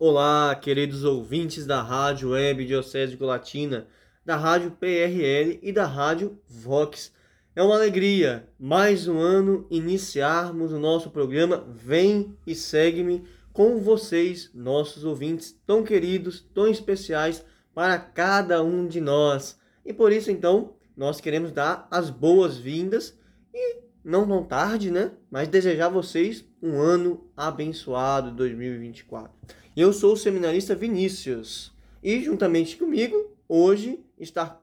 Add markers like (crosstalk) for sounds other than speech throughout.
Olá, queridos ouvintes da Rádio Web Diocese de Colatina, da Rádio PRL e da Rádio Vox. É uma alegria, mais um ano, iniciarmos o nosso programa Vem e Segue-me com vocês, nossos ouvintes tão queridos, tão especiais para cada um de nós. E por isso, então, nós queremos dar as boas-vindas e não tão tarde, né? Mas desejar a vocês um ano abençoado 2024. Eu sou o seminarista Vinícius e juntamente comigo hoje está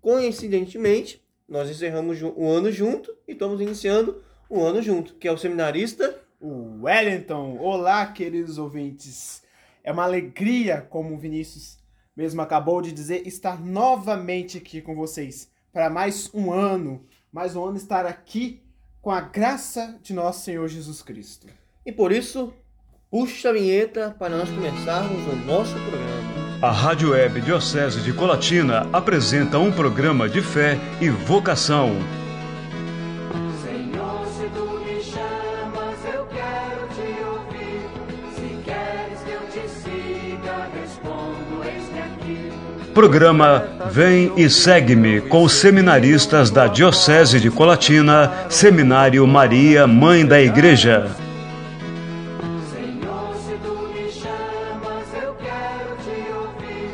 coincidentemente nós encerramos o ano junto e estamos iniciando o ano junto, que é o seminarista Wellington. Olá, queridos ouvintes. É uma alegria, como o Vinícius mesmo acabou de dizer, estar novamente aqui com vocês para mais um ano, mais um ano estar aqui com a graça de nosso Senhor Jesus Cristo. E por isso, puxa a vinheta para nós começarmos o nosso programa. A Rádio Web Diocese de Colatina apresenta um programa de fé e vocação. Senhor, se tu me chamas, eu quero te ouvir. Se queres que eu te siga, respondo, eis-me aqui. Programa Vem e Segue-me com os seminaristas da Diocese de Colatina, Seminário Maria, Mãe da Igreja. Senhor, se tu me chamas, eu quero te ouvir.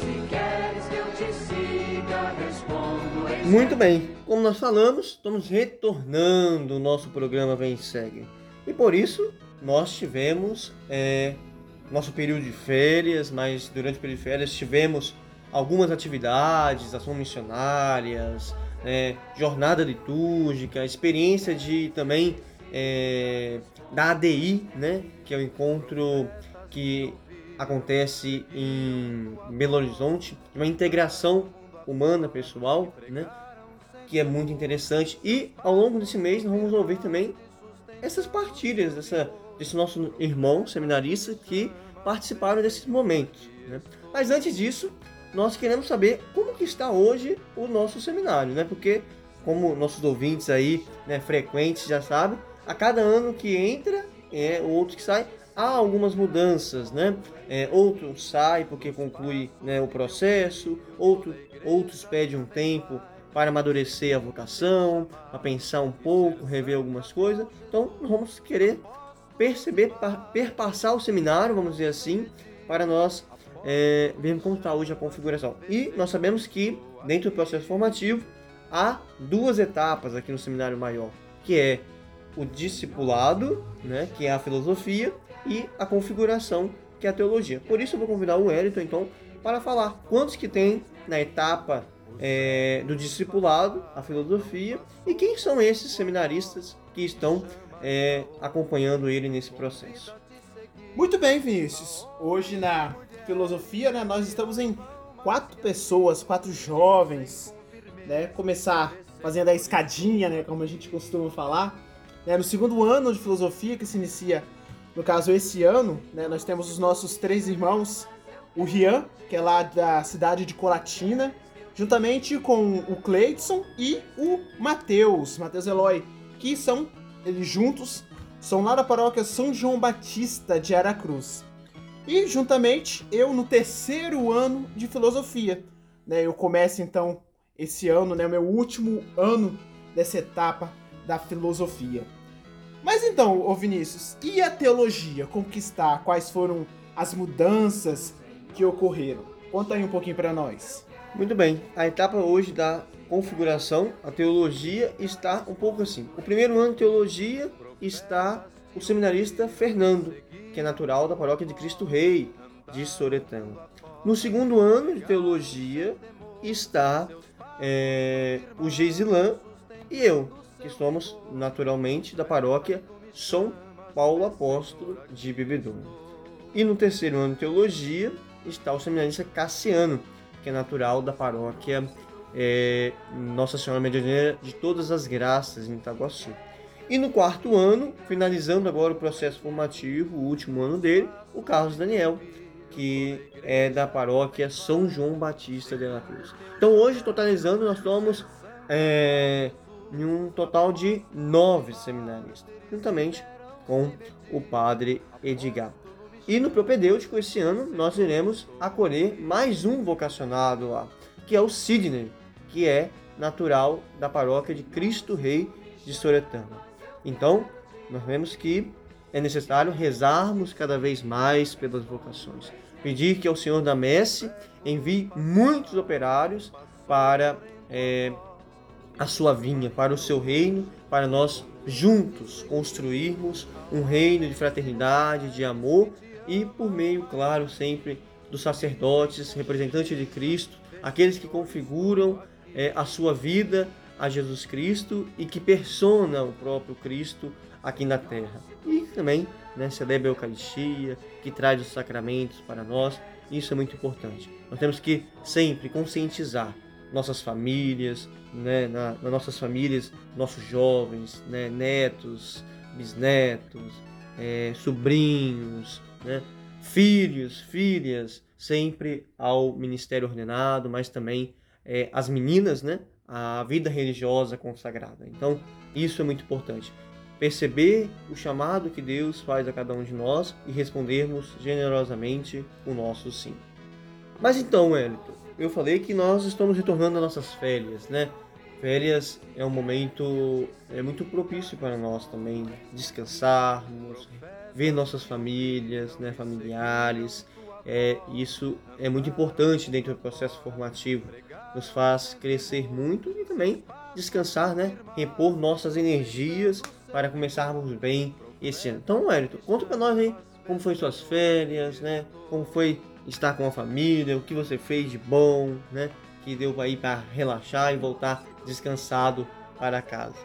Se queres que eu te siga, respondo, eis-me Muito bem, como nós falamos, estamos retornando o nosso programa Vem e Segue. E por isso, nós tivemos é, nosso período de férias, mas durante o período de férias tivemos algumas atividades, ações missionárias, né, jornada litúrgica, experiência de também é, da ADI, né, que é o encontro que acontece em Belo Horizonte, uma integração humana pessoal, né, que é muito interessante. E ao longo desse mês nós vamos ouvir também essas partilhas dessa, desse nosso irmão seminarista que participaram desses momentos. Né? Mas antes disso, nós queremos saber como que está hoje o nosso seminário, né? Porque, como nossos ouvintes aí, né, frequentes já sabem, a cada ano que entra, é, outro que sai, há algumas mudanças, né? É, outro sai porque conclui né, o processo, outro, outros pedem um tempo para amadurecer a vocação, para pensar um pouco, rever algumas coisas. Então, vamos querer perceber, pa- perpassar o seminário, vamos dizer assim, para nós é, como está hoje a configuração. E nós sabemos que, dentro do processo formativo, há duas etapas aqui no seminário maior, que é o discipulado, né, que é a filosofia, e a configuração, que é a teologia. Por isso eu vou convidar o Wellington, então, para falar quantos que tem na etapa é, do discipulado, a filosofia, e quem são esses seminaristas que estão é, acompanhando ele nesse processo. Muito bem, Vinícius. Hoje na filosofia, né, nós estamos em quatro pessoas, quatro jovens, né? Começar fazendo a escadinha, né, como a gente costuma falar. Né, no segundo ano de filosofia, que se inicia, no caso, esse ano, né, nós temos os nossos três irmãos, o Rian, que é lá da cidade de Colatina, juntamente com o Cleidson e o Matheus, Matheus Eloy, que são, eles juntos, são lá da paróquia São João Batista de Aracruz. E juntamente eu no terceiro ano de filosofia. Né, eu começo então esse ano, né, meu último ano dessa etapa da filosofia. Mas então, ô Vinícius, e a teologia? Como que está? Quais foram as mudanças que ocorreram? Conta aí um pouquinho para nós. Muito bem, a etapa hoje da configuração, a teologia está um pouco assim. O primeiro ano de teologia está o seminarista Fernando, que é natural da paróquia de Cristo Rei, de Soretama. No segundo ano de teologia está é, o Geisilan e eu, que somos naturalmente da paróquia São Paulo Apóstolo de Bebedouro. E no terceiro ano de teologia está o seminarista Cassiano, que é natural da paróquia é, Nossa Senhora Medianeira de Todas as Graças, em Itaguaçu. E no quarto ano, finalizando agora o processo formativo, o último ano dele, o Carlos Daniel, que é da paróquia São João Batista de La Cruz. Então hoje, totalizando, nós somos é, em um total de nove seminaristas, juntamente com o padre Edgar. E no propedêutico, esse ano, nós iremos acolher mais um vocacionado lá, que é o Sidney, que é natural da paróquia de Cristo Rei de Soretama. Então, nós vemos que é necessário rezarmos cada vez mais pelas vocações. Pedir que ao Senhor da Messe envie muitos operários para é, a sua vinha, para o seu reino, para nós juntos construirmos um reino de fraternidade, de amor e por meio, claro, sempre dos sacerdotes, representantes de Cristo, aqueles que configuram é, a sua vida a Jesus Cristo e que persona o próprio Cristo aqui na terra. E também né, celebra a Eucaristia, que traz os sacramentos para nós. Isso é muito importante. Nós temos que sempre conscientizar nossas famílias, né, na, nas nossas famílias, nossos jovens, né, netos, bisnetos, é, sobrinhos, né, filhos, filhas, sempre ao ministério ordenado, mas também é, as meninas, né, a vida religiosa consagrada. Então, isso é muito importante. Perceber o chamado que Deus faz a cada um de nós e respondermos generosamente o nosso sim. Mas então, Elito, eu falei que nós estamos retornando às nossas férias, né? Férias é um momento é muito propício para nós também descansarmos, ver nossas famílias, né, familiares. É, isso é muito importante dentro do processo formativo. Nos faz crescer muito e também descansar, né? Repor nossas energias para começarmos bem esse ano. Então, Wellington, conta para nós aí como foi suas férias, né? Como foi estar com a família, o que você fez de bom, né? Que deu aí para relaxar e voltar descansado para casa.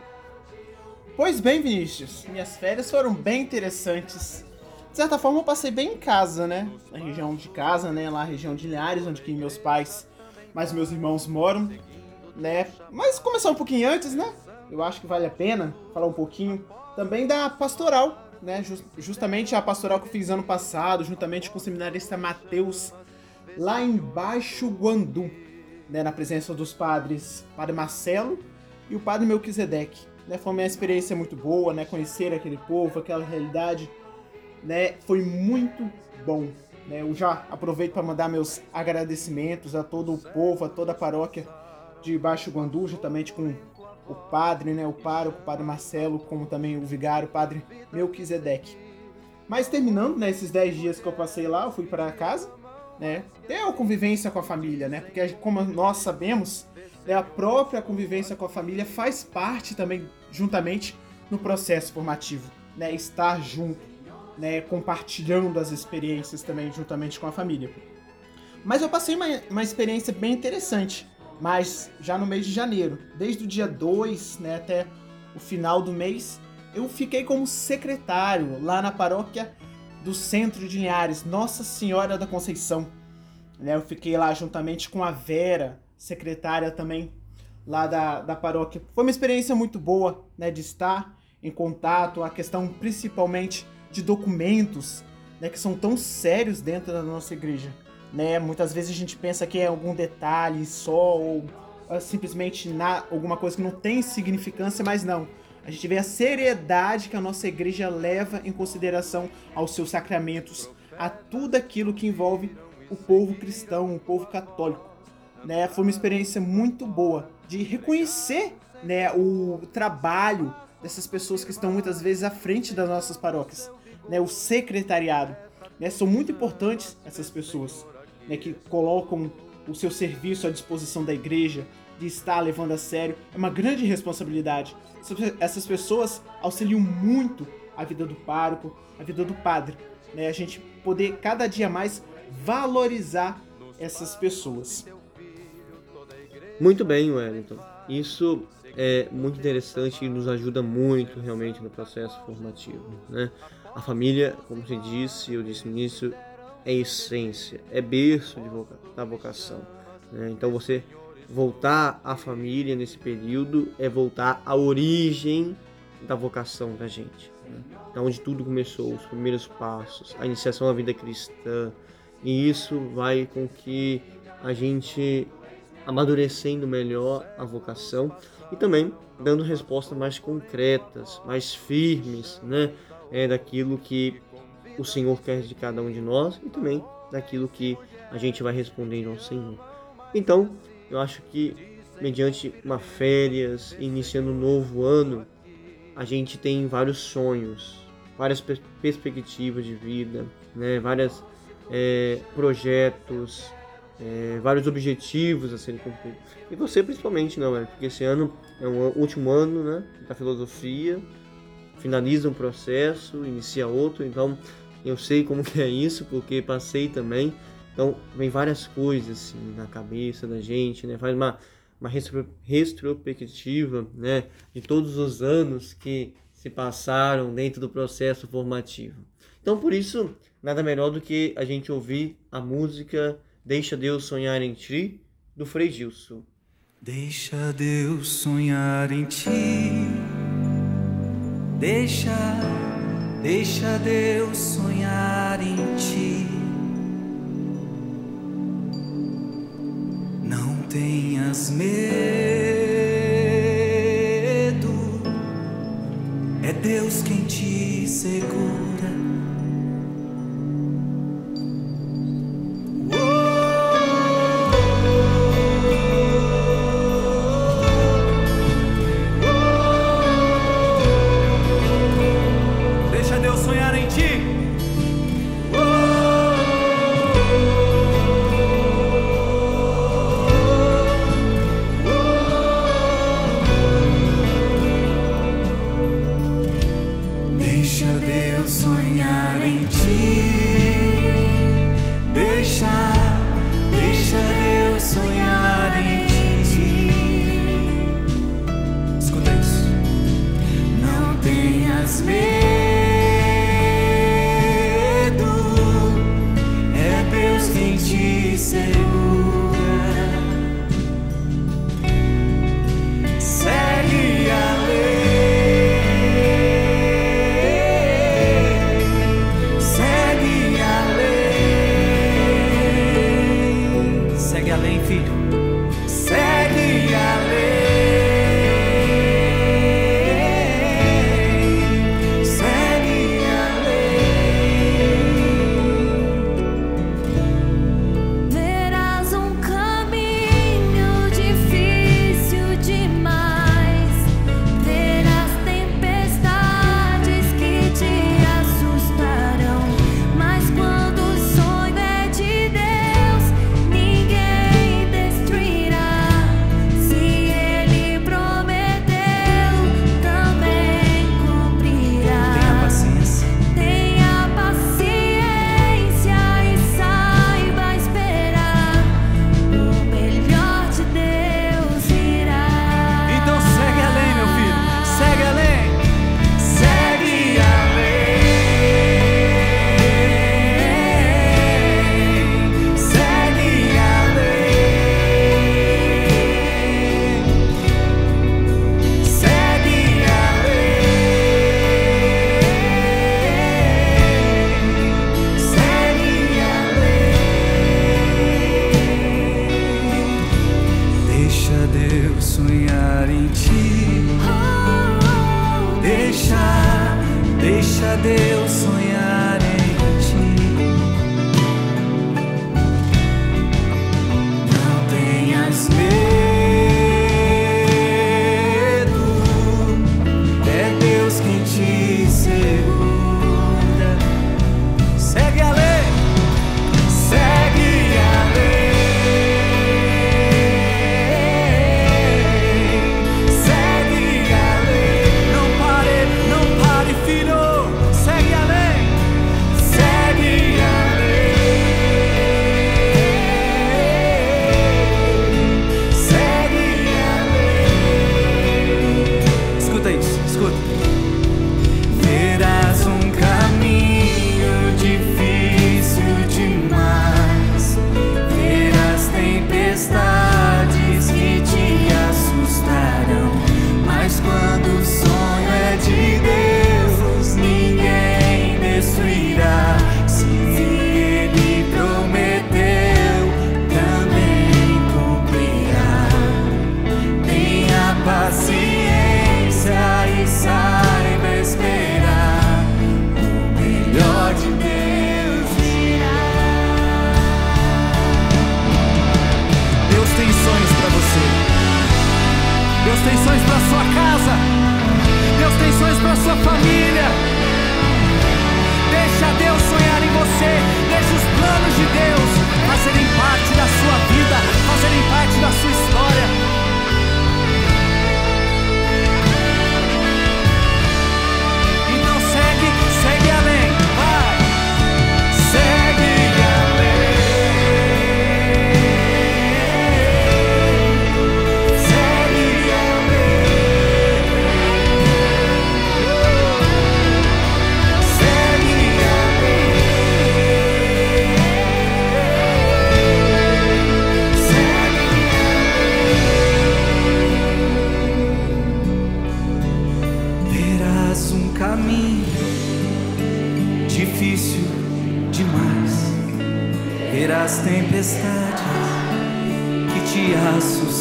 Pois bem, Vinícius, minhas férias foram bem interessantes. De certa forma, eu passei bem em casa, né? Na região de casa, né? Lá na região de Linhares, onde que meus pais, mais meus irmãos moram, né? Mas começar um pouquinho antes, né? Eu acho que vale a pena falar um pouquinho também da pastoral, né? Just, justamente a pastoral que eu fiz ano passado, juntamente com o seminarista Mateus, lá em Baixo Guandu, né? Na presença dos padres Padre Marcelo e o Padre Melquisedeque. Né? Foi uma experiência muito boa, né? Conhecer aquele povo, aquela realidade, né? Foi muito bom. Né? Eu já aproveito para mandar meus agradecimentos a todo o povo, a toda a paróquia de Baixo Guandu, juntamente com o padre, né, o pároco, o padre Marcelo, como também o vigário, o padre Melquisedeque. Mas terminando, né, esses 10 dias que eu passei lá, eu fui para casa, né, ter a convivência com a família, né, porque como nós sabemos, né, a própria convivência com a família faz parte também, juntamente, no processo formativo, né, estar junto, né, compartilhando as experiências também juntamente com a família. Mas eu passei uma, uma experiência bem interessante, mas já no mês de janeiro, desde o dia 2 né, até o final do mês, eu fiquei como secretário lá na paróquia do Centro de Linhares, Nossa Senhora da Conceição. Né, eu fiquei lá juntamente com a Vera, secretária também lá da, da paróquia. Foi uma experiência muito boa né, de estar em contato, a questão principalmente de documentos né, que são tão sérios dentro da nossa igreja né? Muitas vezes a gente pensa que é algum detalhe só ou uh, simplesmente na, alguma coisa que não tem significância, mas não. A gente vê a seriedade que a nossa igreja leva em consideração aos seus sacramentos, a tudo aquilo que envolve o povo cristão, o povo católico. Né? Foi uma experiência muito boa de reconhecer né, o trabalho dessas pessoas que estão muitas vezes à frente das nossas paróquias, né, o secretariado. Né, são muito importantes essas pessoas né, que colocam o seu serviço à disposição da igreja, de estar levando a sério, é uma grande responsabilidade. Essas pessoas auxiliam muito a vida do pároco, a vida do padre. Né? A gente poder cada dia mais valorizar essas pessoas. Muito bem, Wellington. Isso é muito interessante e nos ajuda muito realmente no processo formativo. Né? A família, como você disse, eu disse no início, é essência, é berço voca da vocação. Né? Então você voltar à família nesse período é voltar à origem da vocação da gente. Né? Da onde tudo começou, os primeiros passos, a iniciação à vida cristã. E isso vai com que a gente amadurecendo melhor a vocação e também dando respostas mais concretas, mais firmes, né? É daquilo que o Senhor quer de cada um de nós e também daquilo que a gente vai respondendo ao Senhor. Então, eu acho que mediante uma férias, iniciando um novo ano, a gente tem vários sonhos, várias per perspectivas de vida, né? vários é, projetos, é, vários objetivos a serem cumpridos. E você principalmente, não, é? Porque esse ano é o último ano né, da filosofia, finaliza um processo, inicia outro, então eu sei como que é isso, porque passei também. Então vem várias coisas assim, na cabeça da gente, né? Faz uma, uma retrospectiva né, de todos os anos que se passaram dentro do processo formativo. Então por isso, nada melhor do que a gente ouvir a música Deixa Deus Sonhar em Ti, do Frei Gilson. Deixa Deus sonhar em ti. Deixa, deixa Deus sonhar em ti. Não tenhas medo, é Deus quem te segura.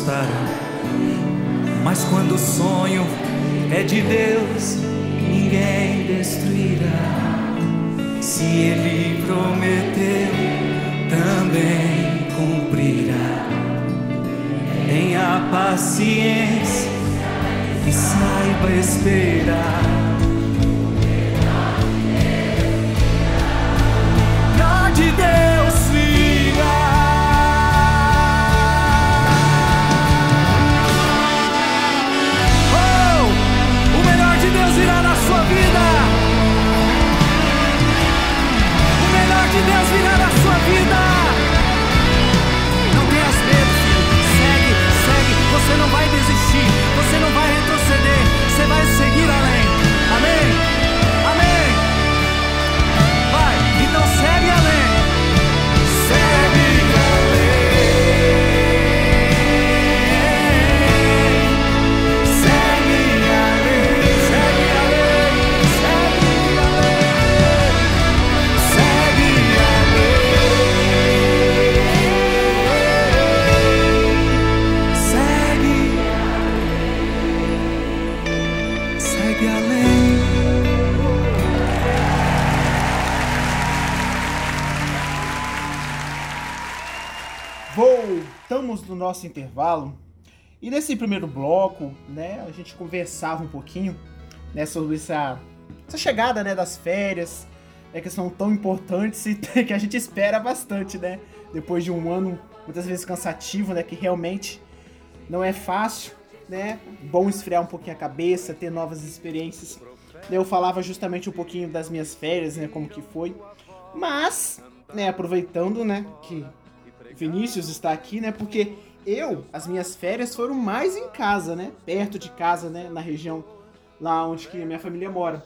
Assustarão. Mas quando o sonho é de Deus, ninguém destruirá. Se Ele prometeu, também cumprirá. Tenha paciência e saiba esperar. De Deus intervalo. E nesse primeiro bloco, né, a gente conversava um pouquinho, né, sobre essa, essa chegada, né, das férias, né, que são tão importantes e (laughs) que a gente espera bastante, né, depois de um ano muitas vezes cansativo, né, que realmente não é fácil, né, bom esfriar um pouquinho a cabeça, ter novas experiências. Eu falava justamente um pouquinho das minhas férias, né, como que foi, mas, né, aproveitando, né, que Vinícius está aqui, né? Porque eu, as minhas férias foram mais em casa, né? Perto de casa, né? Na região lá onde que a minha família mora.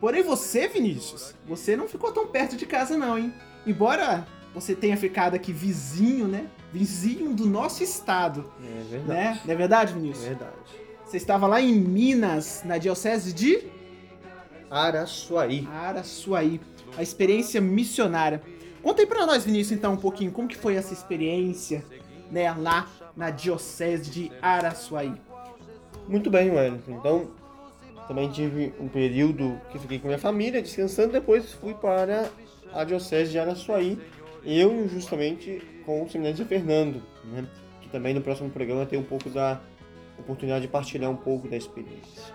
Porém, você, Vinícius, você não ficou tão perto de casa, não, hein? Embora você tenha ficado aqui vizinho, né? Vizinho do nosso estado, É verdade. né? Não é verdade, É Vinícius? verdade. Você estava lá em Minas, na diocese de Araçuaí. Araçuaí. A experiência missionária. Conta aí pra nós, Vinícius, então, um pouquinho, como que foi essa experiência, né, lá na diocese de Araçuaí. Muito bem, Wellington. Então, também tive um período que fiquei com minha família, descansando, depois fui para a Diocese de Araçuaí, eu justamente com o Seminário de Fernando, né? que também no próximo programa tem um pouco da oportunidade de partilhar um pouco da experiência.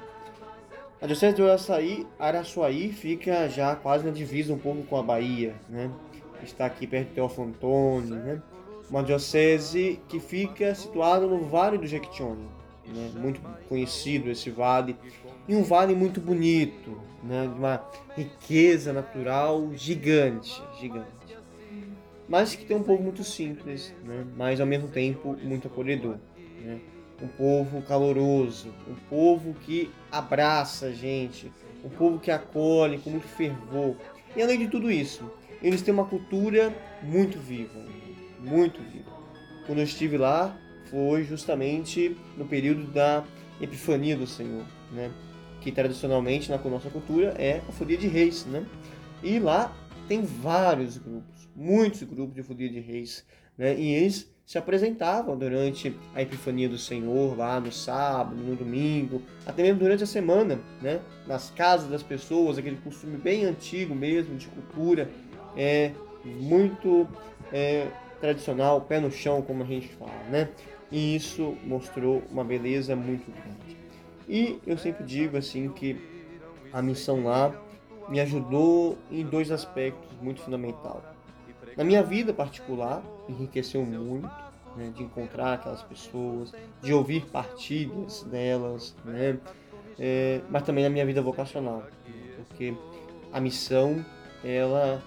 A Diocese de Araçuaí, Araçuaí fica já quase na divisa um pouco com a Bahia, né? está aqui perto de Teófilo Antônio, né? Uma diocese que fica situada no Vale do Jequitinhonha, né? muito conhecido esse vale, e um vale muito bonito, né? de uma riqueza natural gigante, gigante. Mas que tem um povo muito simples, né? mas ao mesmo tempo muito acolhedor. Né? Um povo caloroso, um povo que abraça a gente, um povo que acolhe com muito fervor. E além de tudo isso, eles têm uma cultura muito viva, muito viva. Quando eu estive lá, foi justamente no período da Epifania do Senhor, né? que tradicionalmente na nossa cultura é a Folia de Reis. Né? E lá tem vários grupos, muitos grupos de Folia de Reis, né? e eles se apresentavam durante a Epifania do Senhor, lá no sábado, no domingo, até mesmo durante a semana, né? nas casas das pessoas, aquele costume bem antigo mesmo, de cultura, é muito é, tradicional, pé no chão, como a gente fala, né? e isso mostrou uma beleza muito grande. E eu sempre digo assim que a missão lá me ajudou em dois aspectos muito fundamentais. Na minha vida particular, enriqueceu muito, né, de encontrar aquelas pessoas, de ouvir partilhas delas, né, é, mas também na minha vida vocacional, porque a missão, ela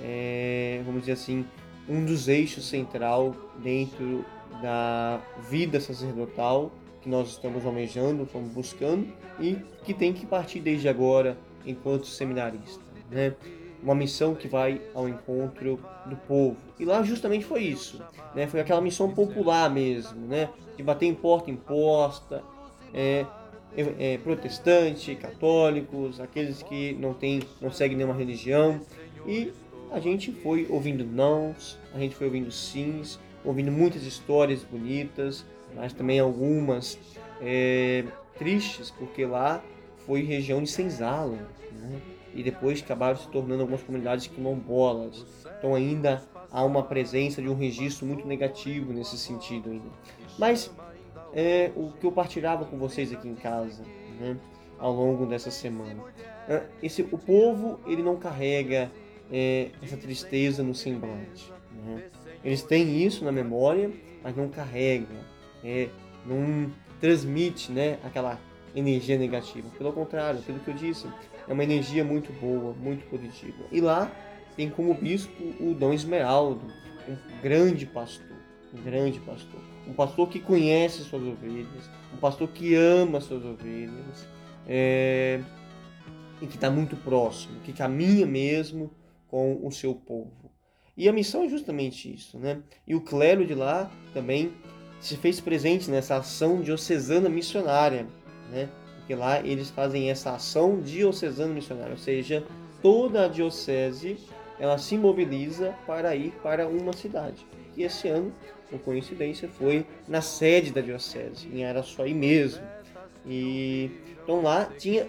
é, vamos dizer assim, um dos eixos central dentro da vida sacerdotal que nós estamos almejando, estamos buscando e que tem que partir desde agora enquanto seminarista, né? Uma missão que vai ao encontro do povo. E lá justamente foi isso, né? Foi aquela missão popular mesmo, né? De bater em porta em porta, é, é, é, protestante, católicos, aqueles que não tem, não seguem nenhuma religião e a gente foi ouvindo nãos, a gente foi ouvindo sims, ouvindo muitas histórias bonitas, mas também algumas é, tristes, porque lá foi região de senzala, né? e depois acabaram se tornando algumas comunidades quilombolas. Então ainda há uma presença de um registro muito negativo nesse sentido ainda. Mas é, o que eu partilhava com vocês aqui em casa, né, ao longo dessa semana, é, esse, o povo ele não carrega é, essa tristeza no semblante. Né? Eles têm isso na memória, mas não carregam, é, não transmite né, aquela energia negativa. Pelo contrário, pelo que eu disse, é uma energia muito boa, muito positiva. E lá tem como bispo o Dom Esmeraldo, um grande pastor, um grande pastor. Um pastor que conhece suas ovelhas, um pastor que ama suas ovelhas, é, e que está muito próximo, que caminha mesmo com o seu povo. E a missão é justamente isso, né? E o clero de lá também se fez presente nessa ação diocesana missionária, né? Porque lá eles fazem essa ação diocesana missionária, ou seja, toda a diocese ela se mobiliza para ir para uma cidade. E esse ano, por coincidência, foi na sede da diocese, em Araçuaí mesmo. E então lá tinha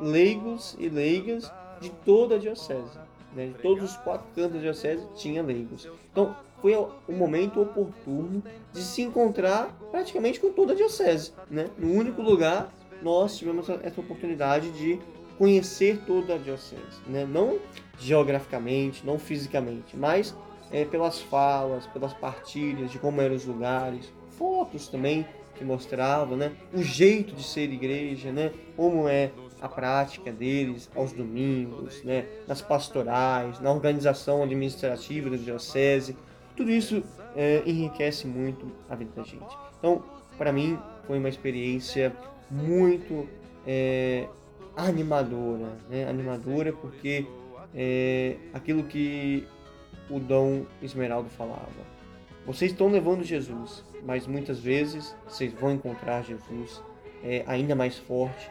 leigos e leigas de toda a diocese né, de todos os quatro cantos da diocese tinha leigos. Então foi o momento oportuno de se encontrar praticamente com toda a diocese. Né? No único lugar nós tivemos essa oportunidade de conhecer toda a diocese, né? não geograficamente, não fisicamente, mas é, pelas falas, pelas partilhas de como eram os lugares, fotos também que mostravam, né? o jeito de ser igreja, né? como é a prática deles aos domingos, né, nas pastorais, na organização administrativa da diocese. Tudo isso é, enriquece muito a vida da gente. Então, para mim, foi uma experiência muito é, animadora, né? animadora porque é, aquilo que o Dom Esmeraldo falava. Vocês estão levando Jesus, mas muitas vezes vocês vão encontrar Jesus é, ainda mais forte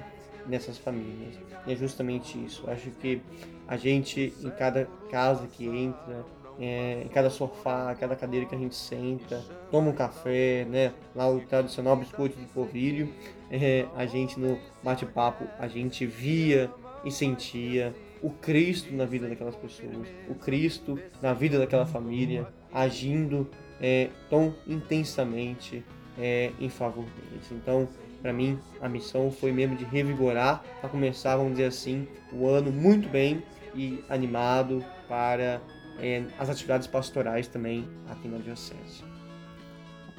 nessas famílias. E é justamente isso. Acho que a gente, em cada casa que entra, é, em cada sofá, cada cadeira que a gente senta, toma um café, né? Lá o tradicional biscoito de polvilho, é, a gente no bate-papo, a gente via e sentia o Cristo na vida daquelas pessoas, o Cristo na vida daquela família, agindo é, tão intensamente é, em favor deles. Então, para mim, a missão foi mesmo de revigorar, para começar, vamos dizer assim, o ano muito bem e animado para é, as atividades pastorais também aqui na Diocese.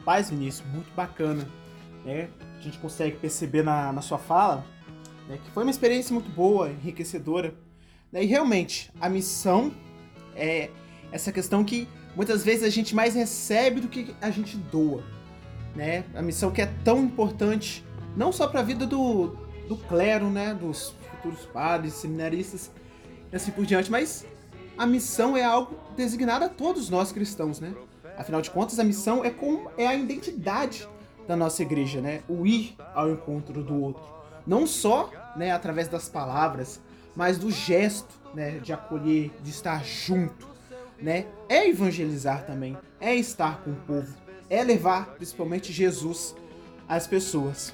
Paz, Vinícius, muito bacana. Né? A gente consegue perceber na, na sua fala né, que foi uma experiência muito boa, enriquecedora. Né? E realmente, a missão é essa questão que muitas vezes a gente mais recebe do que a gente doa. Né? A missão que é tão importante não só para a vida do, do clero, né, dos futuros padres, seminaristas e assim por diante, mas a missão é algo designado a todos nós cristãos, né? Afinal de contas, a missão é como é a identidade da nossa igreja, né? O ir ao encontro do outro, não só, né, através das palavras, mas do gesto, né, de acolher, de estar junto, né? É evangelizar também, é estar com o povo, é levar principalmente Jesus às pessoas.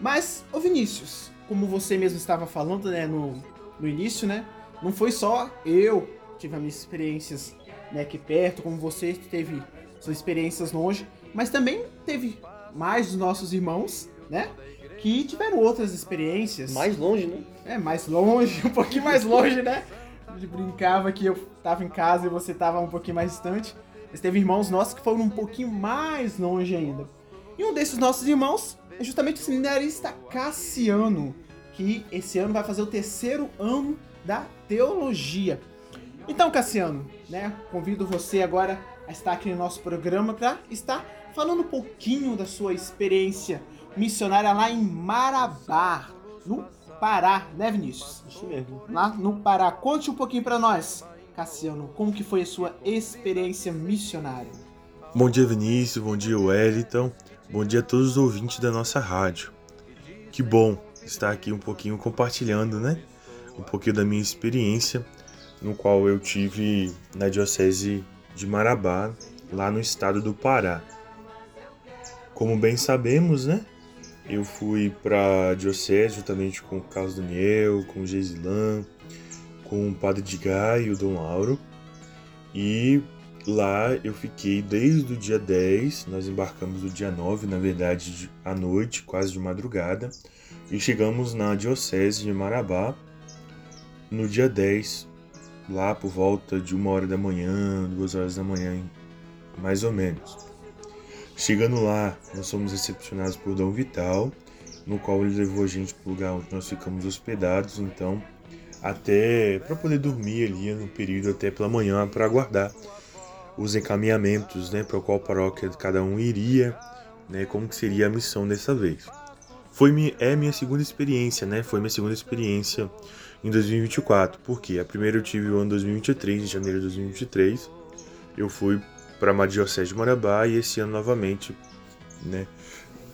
Mas, ô Vinícius, como você mesmo estava falando, né, no, no início, né, não foi só eu que tive as minhas experiências né, aqui perto, como você teve suas experiências longe, mas também teve mais dos nossos irmãos, né, que tiveram outras experiências. Mais longe, né? É, mais longe, (laughs) um pouquinho mais longe, né? A gente brincava que eu tava em casa e você tava um pouquinho mais distante. Mas teve irmãos nossos que foram um pouquinho mais longe ainda. E um desses nossos irmãos é justamente o seminarista Cassiano, que esse ano vai fazer o terceiro ano da teologia. Então, Cassiano, né, convido você agora a estar aqui no nosso programa para estar falando um pouquinho da sua experiência missionária lá em Marabá, no Pará, né, Vinícius? Isso mesmo. Lá no Pará. Conte um pouquinho para nós, Cassiano, como que foi a sua experiência missionária? Bom dia, Vinícius. Bom dia, Wellington. Bom dia a todos os ouvintes da nossa rádio. Que bom estar aqui um pouquinho compartilhando, né? Um pouquinho da minha experiência, no qual eu tive na Diocese de Marabá, lá no estado do Pará. Como bem sabemos, né? Eu fui para a Diocese juntamente com o Carlos Daniel, com o Gesilan, com o Padre Edgar e o Dom Lauro. E lá eu fiquei desde o dia 10, nós embarcamos no dia 9, na verdade, de- à noite, quase de madrugada, e chegamos na Diocese de Marabá no dia 10, lá por volta de uma hora da manhã, duas horas da manhã, mais ou menos. Chegando lá, nós fomos recepcionados por Dom Vital, no qual ele levou a gente para o lugar onde nós ficamos hospedados, então, até para poder dormir ali no período até pela manhã para aguardar os encaminhamentos, né, para qual paróquia cada um iria, né, como que seria a missão dessa vez. Foi mi- é minha segunda experiência, né? Foi minha segunda experiência em 2024, porque a primeira eu tive o ano 2023, em janeiro de 2023. Eu fui para a Diocese de Marabá e esse ano novamente, né,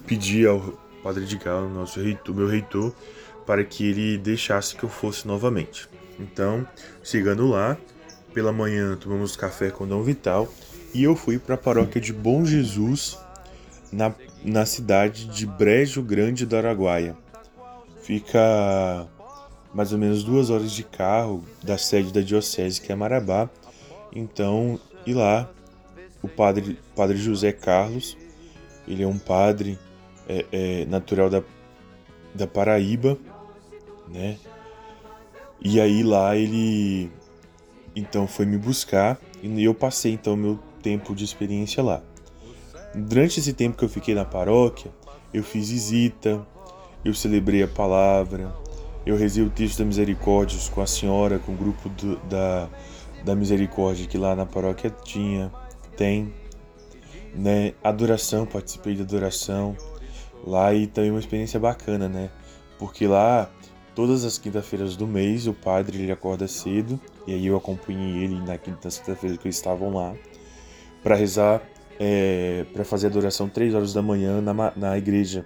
pedi ao Padre Edgar, o nosso reitor, meu reitor, para que ele deixasse que eu fosse novamente. Então, chegando lá, pela manhã tomamos café com Dom Vital e eu fui para a paróquia de Bom Jesus, na, na cidade de Brejo Grande do Araguaia. Fica mais ou menos duas horas de carro da sede da diocese, que é Marabá. Então, e lá, o padre, padre José Carlos, ele é um padre é, é, natural da, da Paraíba, né? E aí lá ele então foi me buscar e eu passei então meu tempo de experiência lá. Durante esse tempo que eu fiquei na paróquia, eu fiz visita, eu celebrei a palavra, eu rezei o texto da misericórdia com a senhora, com o grupo do- da, da misericórdia que lá na paróquia tinha, tem, né? Adoração, participei da adoração lá e também uma experiência bacana, né? Porque lá todas as quinta-feiras do mês o padre ele acorda cedo e aí eu acompanhei ele na quinta quinta-feira que eles estavam lá para rezar, é, para fazer adoração três horas da manhã na, na igreja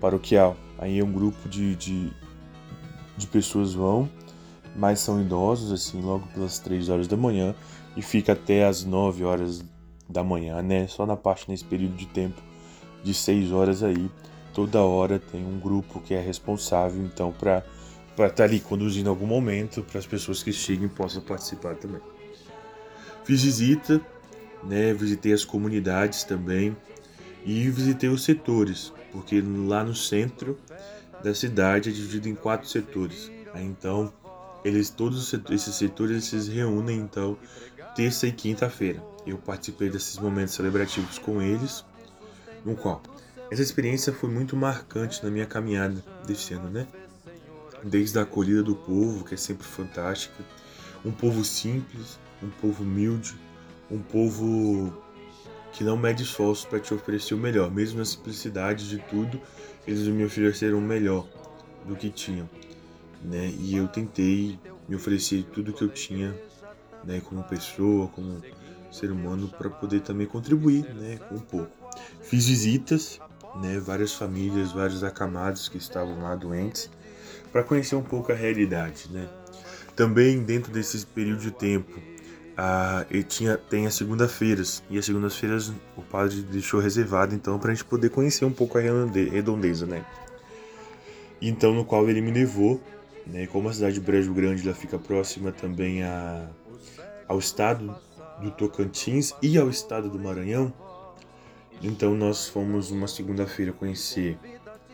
paroquial. Aí um grupo de, de, de pessoas vão, mas são idosos assim, logo pelas três horas da manhã e fica até as nove horas da manhã, né? Só na parte nesse período de tempo de seis horas aí toda hora tem um grupo que é responsável então para estar ali conduzindo algum momento para as pessoas que cheguem possam participar também. Fiz visita, né, visitei as comunidades também e visitei os setores, porque lá no centro da cidade é dividido em quatro setores. Aí, então, eles todos esses setores eles se reúnem então terça e quinta-feira. Eu participei desses momentos celebrativos com eles, no qual essa experiência foi muito marcante na minha caminhada desse ano, né? Desde a acolhida do povo, que é sempre fantástica, um povo simples, um povo humilde, um povo que não mede esforços para te oferecer o melhor, mesmo na simplicidade de tudo, eles me ofereceram o melhor do que tinham, né? E eu tentei me oferecer tudo que eu tinha, né, como pessoa, como ser humano, para poder também contribuir, né, com um pouco. Fiz visitas, né, várias famílias, vários acamados que estavam lá doentes, para conhecer um pouco a realidade, né? Também dentro desse período de tempo, a, eu tinha, tem as segundas-feiras, e as segundas-feiras o padre deixou reservado, então, para a gente poder conhecer um pouco a redonde- redondeza, né? Então, no qual ele me levou, né? Como a cidade de Brejo Grande ela fica próxima também a, ao estado do Tocantins e ao estado do Maranhão. Então nós fomos uma segunda-feira conhecer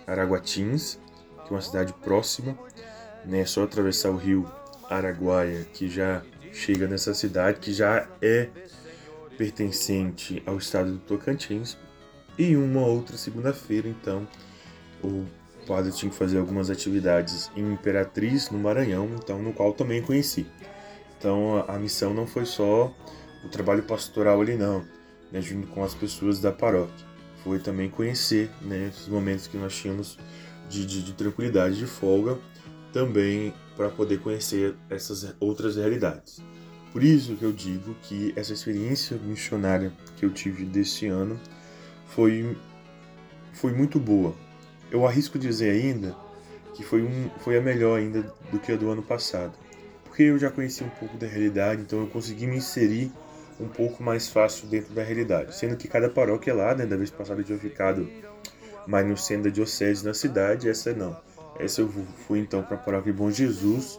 Araguatins, que é uma cidade próxima, né? Só atravessar o rio Araguaia que já chega nessa cidade, que já é pertencente ao estado do Tocantins. E uma outra segunda-feira, então, o padre tinha que fazer algumas atividades em Imperatriz, no Maranhão, então no qual também conheci. Então a missão não foi só o trabalho pastoral ali não, né, junto com as pessoas da paróquia. Foi também conhecer né, esses momentos que nós tínhamos de, de, de tranquilidade, de folga, também para poder conhecer essas outras realidades. Por isso que eu digo que essa experiência missionária que eu tive desse ano foi, foi muito boa. Eu arrisco dizer ainda que foi, um, foi a melhor ainda do que a do ano passado. Porque eu já conheci um pouco da realidade, então eu consegui me inserir um pouco mais fácil dentro da realidade. Sendo que cada paróquia lá, né, da vez passada eu tinha ficado mais no centro da diocese na cidade, essa não. Essa eu fui então para a paróquia Bom Jesus,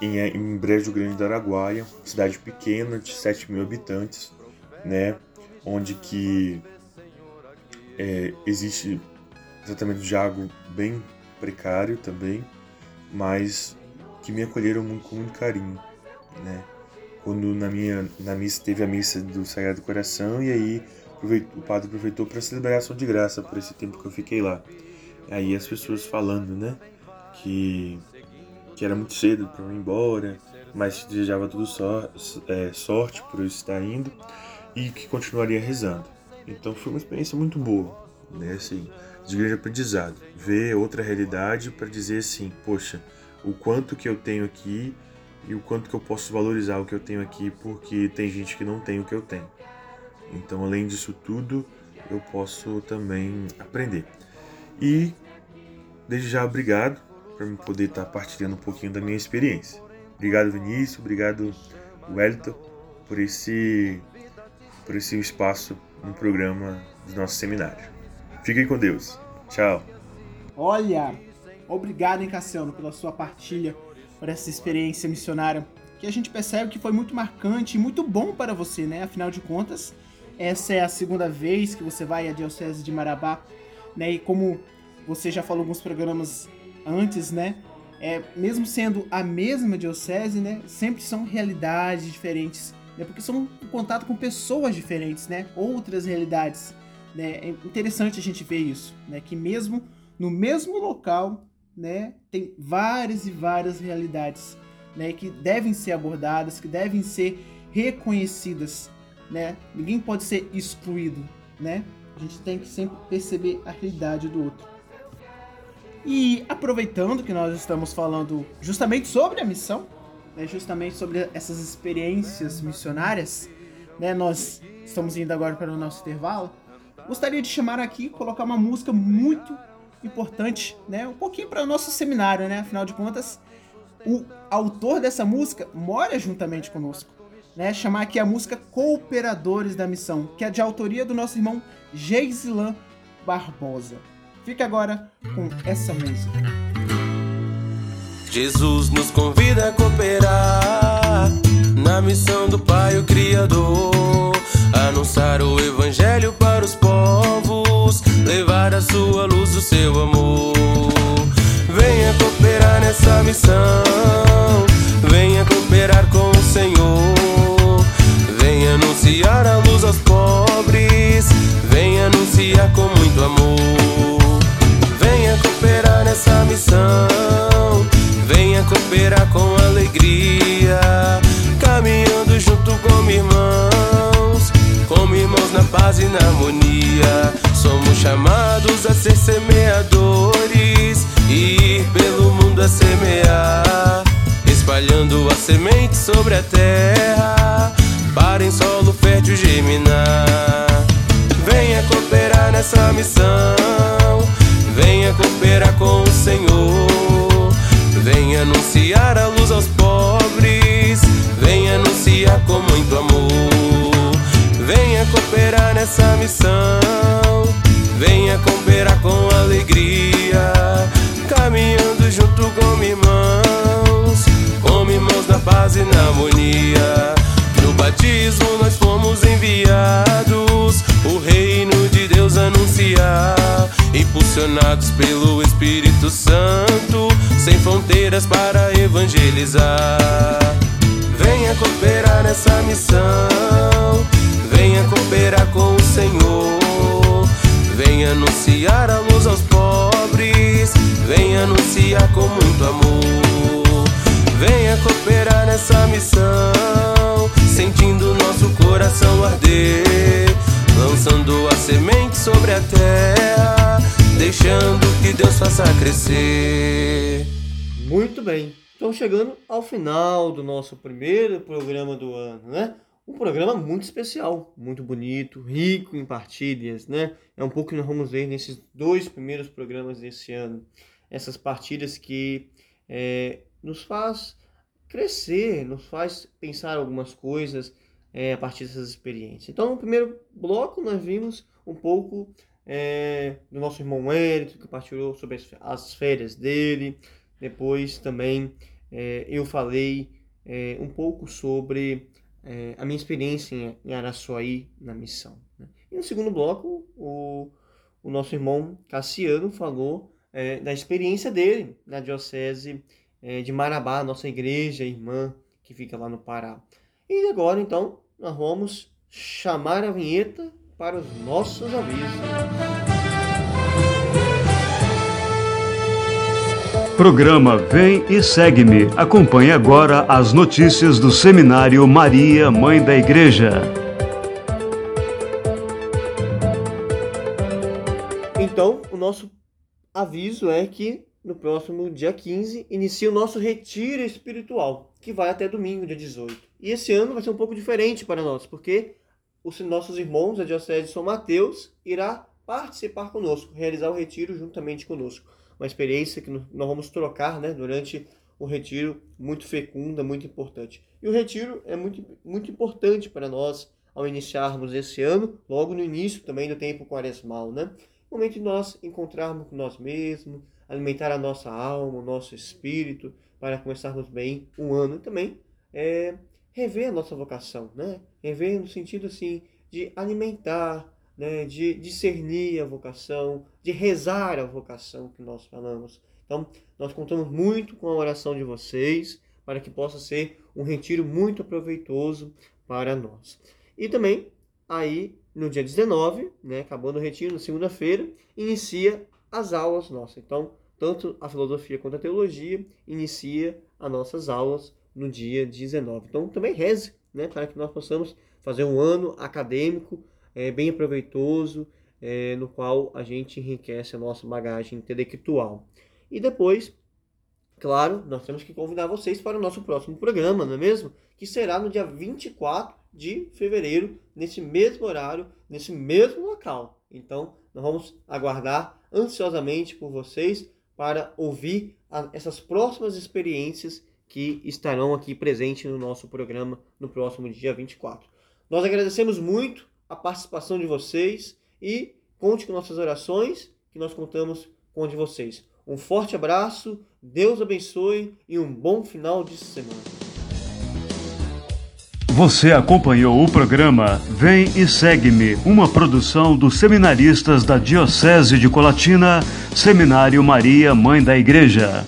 em, em Brejo Grande do Araguaia, cidade pequena de 7 mil habitantes, né, onde que é, existe tratamento de água bem precário também, mas que me acolheram muito, com muito carinho, né quando na minha na missa teve a missa do Sagrado Coração e aí o padre aproveitou para celebrar a ação de graça por esse tempo que eu fiquei lá. Aí as pessoas falando, né, que que era muito cedo para eu ir embora, mas desejava tudo só, é, sorte por eu estar indo e que continuaria rezando. Então foi uma experiência muito boa, né, assim, de grande aprendizado. Ver outra realidade para dizer assim, poxa, o quanto que eu tenho aqui e o quanto que eu posso valorizar o que eu tenho aqui, porque tem gente que não tem o que eu tenho. Então, além disso tudo, eu posso também aprender. E desde já obrigado por me poder estar partilhando um pouquinho da minha experiência. Obrigado Vinícius, obrigado Wellington por esse por esse espaço no programa do nosso seminário. Fiquem com Deus. Tchau. Olha, obrigado, hein, Cassiano, pela sua partilha por essa experiência missionária, que a gente percebe que foi muito marcante e muito bom para você, né? Afinal de contas, essa é a segunda vez que você vai à Diocese de Marabá, né? E como você já falou alguns programas antes, né? É, mesmo sendo a mesma diocese, né? Sempre são realidades diferentes, né? Porque são em contato com pessoas diferentes, né? Outras realidades. Né? É interessante a gente ver isso, né? Que mesmo no mesmo local né, tem várias e várias realidades né, que devem ser abordadas, que devem ser reconhecidas. Né? Ninguém pode ser excluído. Né? A gente tem que sempre perceber a realidade do outro. E aproveitando que nós estamos falando justamente sobre a missão, né, justamente sobre essas experiências missionárias, né, nós estamos indo agora para o nosso intervalo. Gostaria de chamar aqui, colocar uma música muito importante, né? Um pouquinho para o nosso seminário, né? Afinal de contas, o autor dessa música mora juntamente conosco. Né, chamar aqui a música Cooperadores da Missão, que é de autoria do nosso irmão Geisilan Barbosa. Fica agora com essa música. Jesus nos convida a cooperar na missão do Pai, o Criador, anunciar o Evangelho para os povos, levar a sua luz, o seu amor. Venha cooperar nessa missão, venha cooperar com o Senhor, venha anunciar a luz aos pobres, venha anunciar com muito amor. Venha cooperar nessa missão, venha cooperar com alegria, caminhando junto com irmãos, como irmãos na paz e na harmonia. Somos chamados a ser semeadores e ir pelo mundo a semear, espalhando a semente sobre a terra, para em solo fértil germinar. Venha cooperar nessa missão, venha cooperar com o Senhor, venha anunciar a luz aos pobres, venha anunciar com muito amor. Venha cooperar nessa missão, venha cooperar com alegria, caminhando junto com irmãos, como irmãos na paz e na harmonia. No batismo nós fomos enviados o reino de Deus anunciar, impulsionados pelo Espírito Santo, sem fronteiras para evangelizar. Venha cooperar nessa missão, venha cooperar com o Senhor, anunciar a luz aos pobres, venha anunciar com muito amor. Venha cooperar nessa missão, sentindo nosso coração arder, lançando a semente sobre a terra, deixando que Deus faça crescer. Muito bem. Estamos chegando ao final do nosso primeiro programa do ano, né? Um programa muito especial, muito bonito, rico em partilhas, né? É um pouco que nós vamos ver nesses dois primeiros programas desse ano. Essas partilhas que é, nos faz crescer, nos faz pensar algumas coisas é, a partir dessas experiências. Então, no primeiro bloco, nós vimos um pouco é, do nosso irmão Hélito, que partilhou sobre as, as férias dele. Depois também é, eu falei é, um pouco sobre é, a minha experiência em, em Araçuaí na missão. Né? E no segundo bloco, o, o nosso irmão Cassiano falou é, da experiência dele na Diocese é, de Marabá, nossa igreja irmã que fica lá no Pará. E agora, então, nós vamos chamar a vinheta para os nossos avisos. Programa Vem e Segue-me. Acompanhe agora as notícias do Seminário Maria, Mãe da Igreja. Então, o nosso aviso é que no próximo dia 15 inicia o nosso retiro espiritual, que vai até domingo, dia 18. E esse ano vai ser um pouco diferente para nós, porque os nossos irmãos da Diocese de São Mateus irá participar conosco, realizar o retiro juntamente conosco. Uma experiência que nós vamos trocar né, durante o retiro, muito fecunda, muito importante. E o retiro é muito, muito importante para nós ao iniciarmos esse ano, logo no início também do tempo quaresmal, né? Momento de nós encontrarmos com nós mesmos, alimentar a nossa alma, o nosso espírito, para começarmos bem um ano e também é, rever a nossa vocação, né? Rever no sentido assim de alimentar, né? de discernir a vocação, de rezar a vocação que nós falamos. Então, nós contamos muito com a oração de vocês para que possa ser um retiro muito proveitoso para nós. E também, aí, no dia 19, né, acabando o retiro, na segunda-feira, inicia as aulas nossas. Então, tanto a filosofia quanto a teologia inicia as nossas aulas no dia 19. Então, também reze, né, para que nós possamos fazer um ano acadêmico é, bem proveitoso, é, no qual a gente enriquece a nossa bagagem intelectual. E depois, claro, nós temos que convidar vocês para o nosso próximo programa, não é mesmo? Que será no dia 24 de fevereiro, nesse mesmo horário, nesse mesmo local. Então, nós vamos aguardar ansiosamente por vocês para ouvir a, essas próximas experiências que estarão aqui presentes no nosso programa no próximo dia 24. Nós agradecemos muito a participação de vocês e conte com nossas orações, que nós contamos com de vocês. Um forte abraço, Deus abençoe e um bom final de semana. Você acompanhou o programa Vem e Segue-me, uma produção dos seminaristas da Diocese de Colatina, Seminário Maria, Mãe da Igreja.